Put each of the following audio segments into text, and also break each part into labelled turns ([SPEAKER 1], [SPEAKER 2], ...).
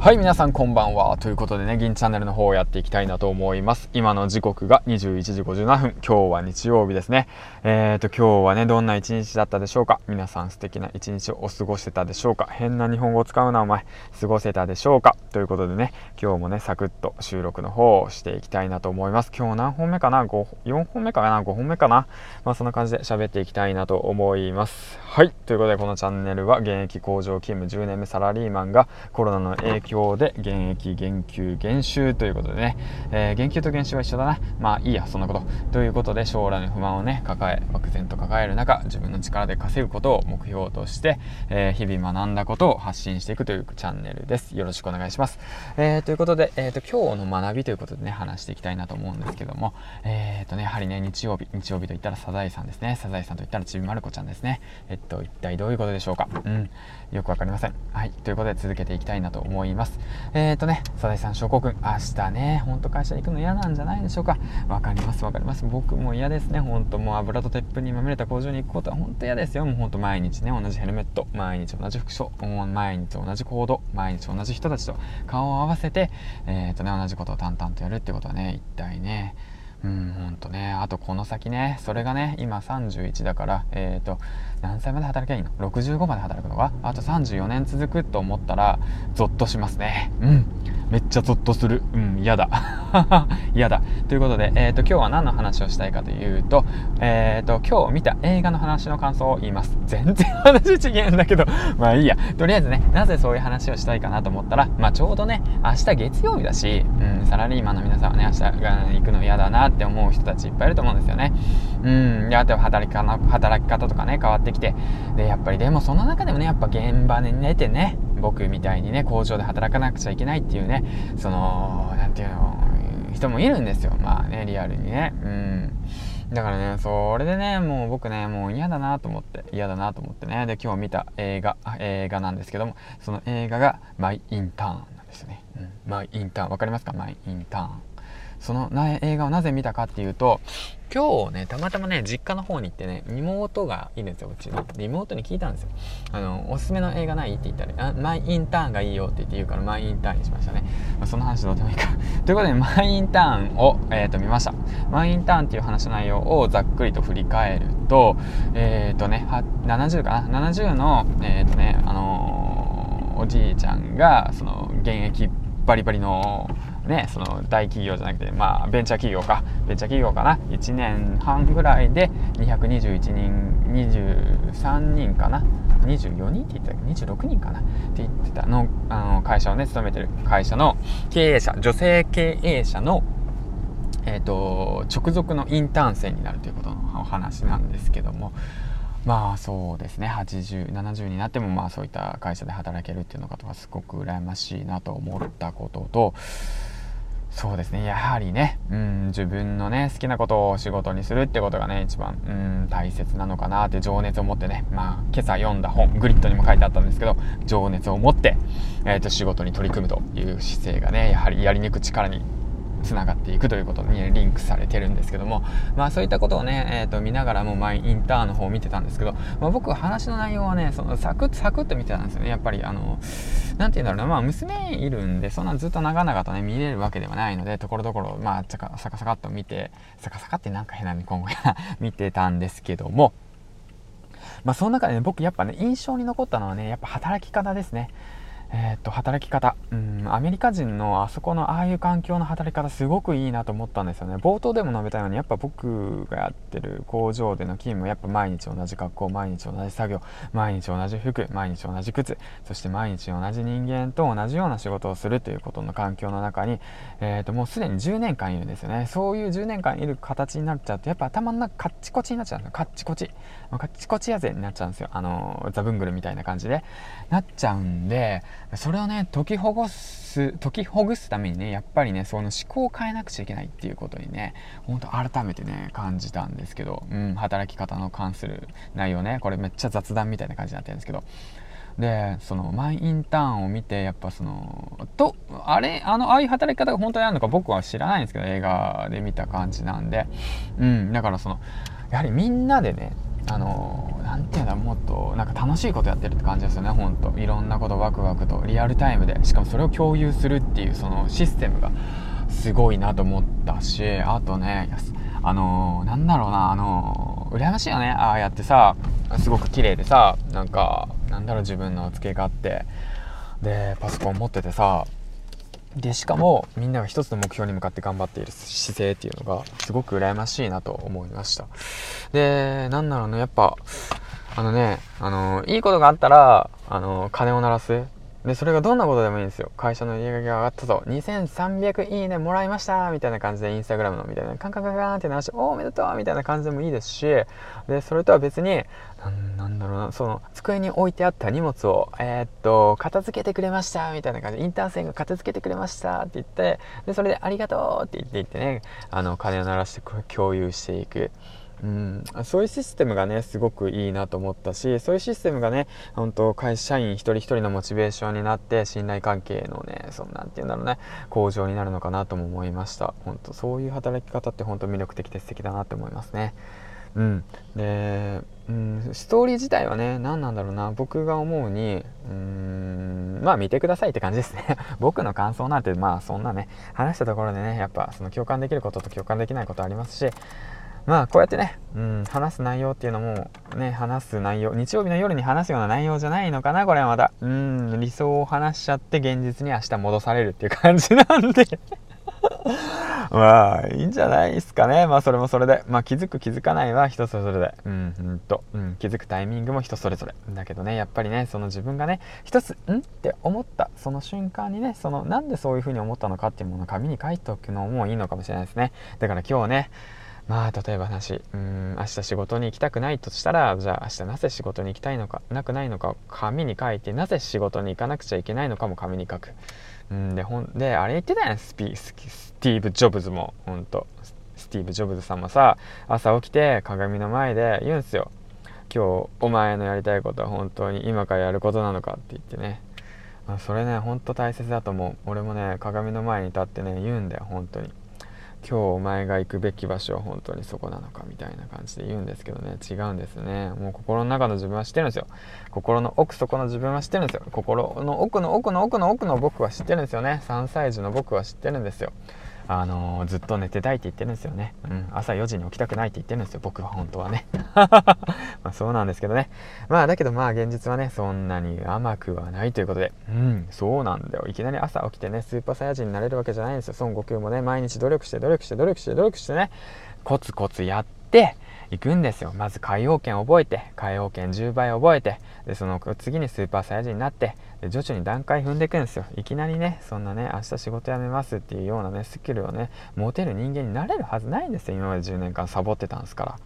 [SPEAKER 1] はい、皆さんこんばんは。ということでね、銀チャンネルの方をやっていきたいなと思います。今の時刻が21時57分。今日は日曜日ですね。えーと、今日はね、どんな一日だったでしょうか？皆さん素敵な一日をお過ごしてたでしょうか？変な日本語を使うな、お前。過ごせたでしょうか？ということでね、今日もね、サクッと収録の方をしていきたいなと思います。今日何本目かな ?5、4本目かな ?5 本目かな？まあ、そんな感じで喋っていきたいなと思います。はい。ということで、このチャンネルは現役工場勤務10年目サラリーマンがコロナの影響で現役益減給減収ということでね、えー、減給と減収は一緒だな。まあいいやそんなこと。ということで将来の不満をね抱え漠然と抱える中自分の力で稼ぐことを目標として、えー、日々学んだことを発信していくというチャンネルです。よろしくお願いします、えー、ということで、えーと、今日の学びということでね話していきたいなと思うんですけども、りね日曜日日曜日といったらサザエさんですね。サザエさんといったらちびまる子ちゃんですね。えっと一体どういうことでしょうか？うん。よくわかりません。はい。ということで続けていきたいなと思います。えっ、とねサザエさん諸国明日ねほんと会社行くの嫌なんじゃないでしょうか？わかりますわかります。僕も嫌ですね。ほんともう油と鉄粉にまみれた工場に行くことは本当嫌ですよ。もうほんと毎日ね同じヘルメット毎日同じ服装毎日同じ行動毎日同じ人たちと顔を合わせてえっ、とね同じことを淡々とやるってことはね一体ねうん、ほんとね。あとこの先ね、それがね、今31だから、えっ、ー、と、何歳まで働けばいいの ?65 まで働くのか？あと34年続くと思ったら、ゾッとしますね。うん。めっちゃゾッとする。うん、嫌だ。嫌だ。ということで、えっ、ー、と、今日は何の話をしたいかというと、えっ、ー、と、今日見た映画の話の感想を言います。全然 話違うんだけど、まあいいや。とりあえずね、なぜそういう話をしたいかなと思ったら、まあちょうどね、明日月曜日だし、うん、サラリーマンの皆さんはね、明日が行くの嫌だなって思う人たちいっぱいいると思うんですよね。うん、で、あとは働き方働き方とかね、変わってきて、で、やっぱりでもその中でもね、やっぱ現場に出てね、僕みたいにね工場で働かなくちゃいけないっていうねその何て言うの人もいるんですよ。まあねリアルにね。うん。だからねそれでねもう僕ねもう嫌だなと思って嫌だなと思ってね。で今日見た映画映画なんですけどもその映画が「マイ・インターン」なんですよね、うん、マイ・インターン分かりますか？マイ・インターンその映画をなぜ見たかっていうと今日ね、たまたまね、実家の方に行ってね、妹がいるんですよ、うちの。で、妹に聞いたんですよ。あの、おすすめの映画ないって言ったら、あ、マイインターンがいいよって言って言うから、マイインターンにしましたね。まあ、その話どうでもいいか。ということで、マイインターンを、えっ、ー、と、見ました。マイインターンっていう話の内容をざっくりと振り返ると、えっ、ー、とね、70かな ?70 の、えっ、ー、とね、あのおじいちゃんが、その、現役バリバリの、ね、その大企業じゃなくて、まあ、ベンチャー企業か、ベンチャー企業かな、1年半ぐらいで221人、23人かな、24人って言ってたっけ、26人かな。って言ってた。の、あの会社をね、勤めてる会社の経営者、女性経営者の、え、ー、と、直属のインターン生になるということのお話なんですけども、まあそうですね。8070になってもまあそういった会社で働けるっていうのがすごく羨ましいなと思ったこととそうですね。やはりね、うん、自分のね好きなことを仕事にするってことがね一番、うん、大切なのかなって情熱を持ってねまあ今朝読んだ本グリッドにも書いてあったんですけど情熱を持って、えーと仕事に取り組むという姿勢がねやはりやり抜く力につながっていくということにリンクされてるんですけども、まあそういったことをね、えー、と見ながらもマイインターンの方を見てたんですけど、まあ、僕は話の内容はね、そのサクッサクッと見てたんですよね。やっぱりあの、なんて言うんだろうな、まあ娘いるんで、そんなずっと長々とね、見れるわけではないので、ところどころ、まあ、サカサカサカっと見て、サカサカってなんか変な日本語や 見てたんですけども、まあその中でね、僕やっぱね、印象に残ったのはね、やっぱ働き方ですね。えー、っと働き方、うん、アメリカ人のあそこのああいう環境の働き方すごくいいなと思ったんですよね。冒頭でも述べたようにやっぱ僕がやってる工場での勤務やっぱ毎日同じ学校毎日同じ作業毎日同じ服毎日同じ靴そして毎日同じ人間と同じような仕事をするということの環境の中に、えー、っともうすでに10年間いるんですよね。そういう10年間いる形になっちゃうとやっぱ頭の中カッチコチになっちゃうんですよ。カッチコチ。カッチコチやぜになっちゃうんですよ。あのザブングルみたいな感じで。なっちゃうんでそれをね解きほぐす解きほぐすためにねやっぱりねその思考を変えなくちゃいけないっていうことにねほんと改めてね感じたんですけど、うん、働き方の関する内容ねこれめっちゃ雑談みたいな感じになってるんですけど。でそのマイインターンを見てやっぱそのとあれあのああいう働き方が本当にあるのか僕は知らないんですけど映画で見た感じなんで。うんだからそのやはりみんなでねあの何て言うんだもっとなんか楽しいことやってるって感じですよねほんと。いろんなことワクワクとリアルタイムで。しかもそれを共有するっていうそのシステムがすごいなと思ったしあとねあのなんだろうなあの羨ましいよね。ああやってさすごく綺麗でさなんかなんだろう自分の机があってでパソコン持っててさでしかもみんなが一つの目標に向かって頑張っている姿勢っていうのがすごく羨ましいなと思いました。でなんだろうねやっぱあのねあのいいことがあったらあの鐘を鳴らす。でそれがどんなことでもいいんですよ。会社の売り上げが上がったぞ2300いいねもらいましたみたいな感じでインスタグラムのみたいな。カンカンカンカンって鳴らしておめでとうみたいな感じでもいいですしでそれとは別になんだろうなその机に置いてあった荷物をえー、っと片付けてくれましたみたいな感じでインターン生が片付けてくれましたって言ってでそれでありがとうって言って言ってねあの鐘を鳴らして共有していく。うん、そういうシステムがねすごくいいなと思ったしそういうシステムがね本当会社員一人一人のモチベーションになって信頼関係のねそんなんて言うんだろうね向上になるのかなとも思いました。本当そういう働き方って本当魅力的で素敵だなって思いますね。うん。でうんストーリー自体はね何なんだろうな。僕が思うにうんまあ見てくださいって感じですね。僕の感想なんてまあそんなね話したところでねやっぱその共感できることと共感できないことありますしまあこうやってね、うん、話す内容っていうのもね話す内容日曜日の夜に話すような内容じゃないのかなこれはまたうん理想を話しちゃって現実に明日戻されるっていう感じなんで。まあいいんじゃないですかね。まあそれもそれで。まあ気づく気づかないは人それぞれで。うんうんと、うん、気づくタイミングも人それぞれ。だけどねやっぱりねその自分がね一つん？って思ったその瞬間にねそのなんでそういうふうに思ったのかっていうものを紙に書いておくのもいいのかもしれないですね。だから今日ねまあ例えば話うん明日仕事に行きたくないとしたらじゃあ明日なぜ仕事に行きたいのかなくないのか紙に書いてなぜ仕事に行かなくちゃいけないのかも紙に書く。うんでほんであれ言ってたやんスピスティーブ・ジョブズもほんと。スティーブ・ジョブズさんもさ朝起きて鏡の前で言うんすよ。今日お前のやりたいことは本当に今からやることなのかって言ってね。それねほんと大切だと思う。俺もね鏡の前に立ってね言うんだよ本当に。今日お前が行くべき場所は本当にそこなのかみたいな感じで言うんですけどね。違うんですね。もう心の中の自分は知ってるんですよ。心の奥底の自分は知ってるんですよ。心の奥の奥の奥の奥の僕は知ってるんですよね。3歳児の僕は知ってるんですよ。あのー、ずっと寝てたいって言ってるんですよね。うん、朝4時に起きたくないって言ってるんですよ、僕は本当はね。まあそうなんですけどね。まあだけどまあ現実はね、そんなに甘くはないということで、うん、そうなんだよ。いきなり朝起きてね、スーパーサイヤ人になれるわけじゃないんですよ。孫悟空もね、毎日努力して努力して努力して努力してね、コツコツやって、行くんですよ。まず海洋圏覚えて、海洋圏10倍覚えて、で、その次にスーパーサイヤ人になって、で徐々に段階踏んでいくんですよ。いきなりね、そんなね、明日仕事辞めますっていうようなね、スキルをね、持てる人間になれるはずないんですよ。今まで10年間サボってたんですから。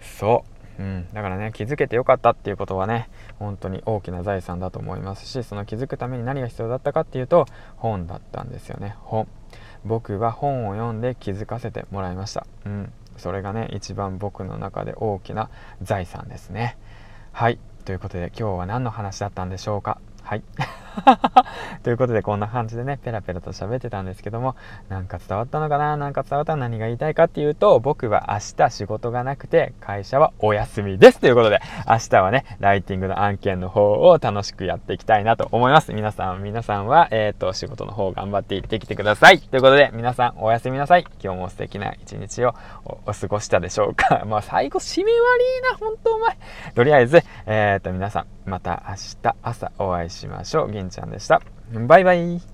[SPEAKER 1] そう。うん、だからね気づけてよかったっていうことはね本当に大きな財産だと思いますしその気づくために何が必要だったかっていうと本だったんですよね本僕は本を読んで気づかせてもらいました、うん、それがね一番僕の中で大きな財産ですね。はい。ということで今日は何の話だったんでしょうか？はい。ということでこんな感じでねペラペラと喋ってたんですけどもなんか伝わったのかな？なんか伝わったら何が言いたいかっていうと僕は明日仕事がなくて会社はお休みです。ということで明日はねライティングの案件の方を楽しくやっていきたいなと思います。皆さん皆さんはえっ、ー、と仕事の方頑張って行ってきてください。ということで皆さんおやすみなさい。今日も素敵な一日をお過ごしたでしょうか？まあ最後締め悪いな本当お前。とりあえずえっ、ー、と皆さんまた明日朝お会いしましょう。銀ちゃんでした。バイバイ。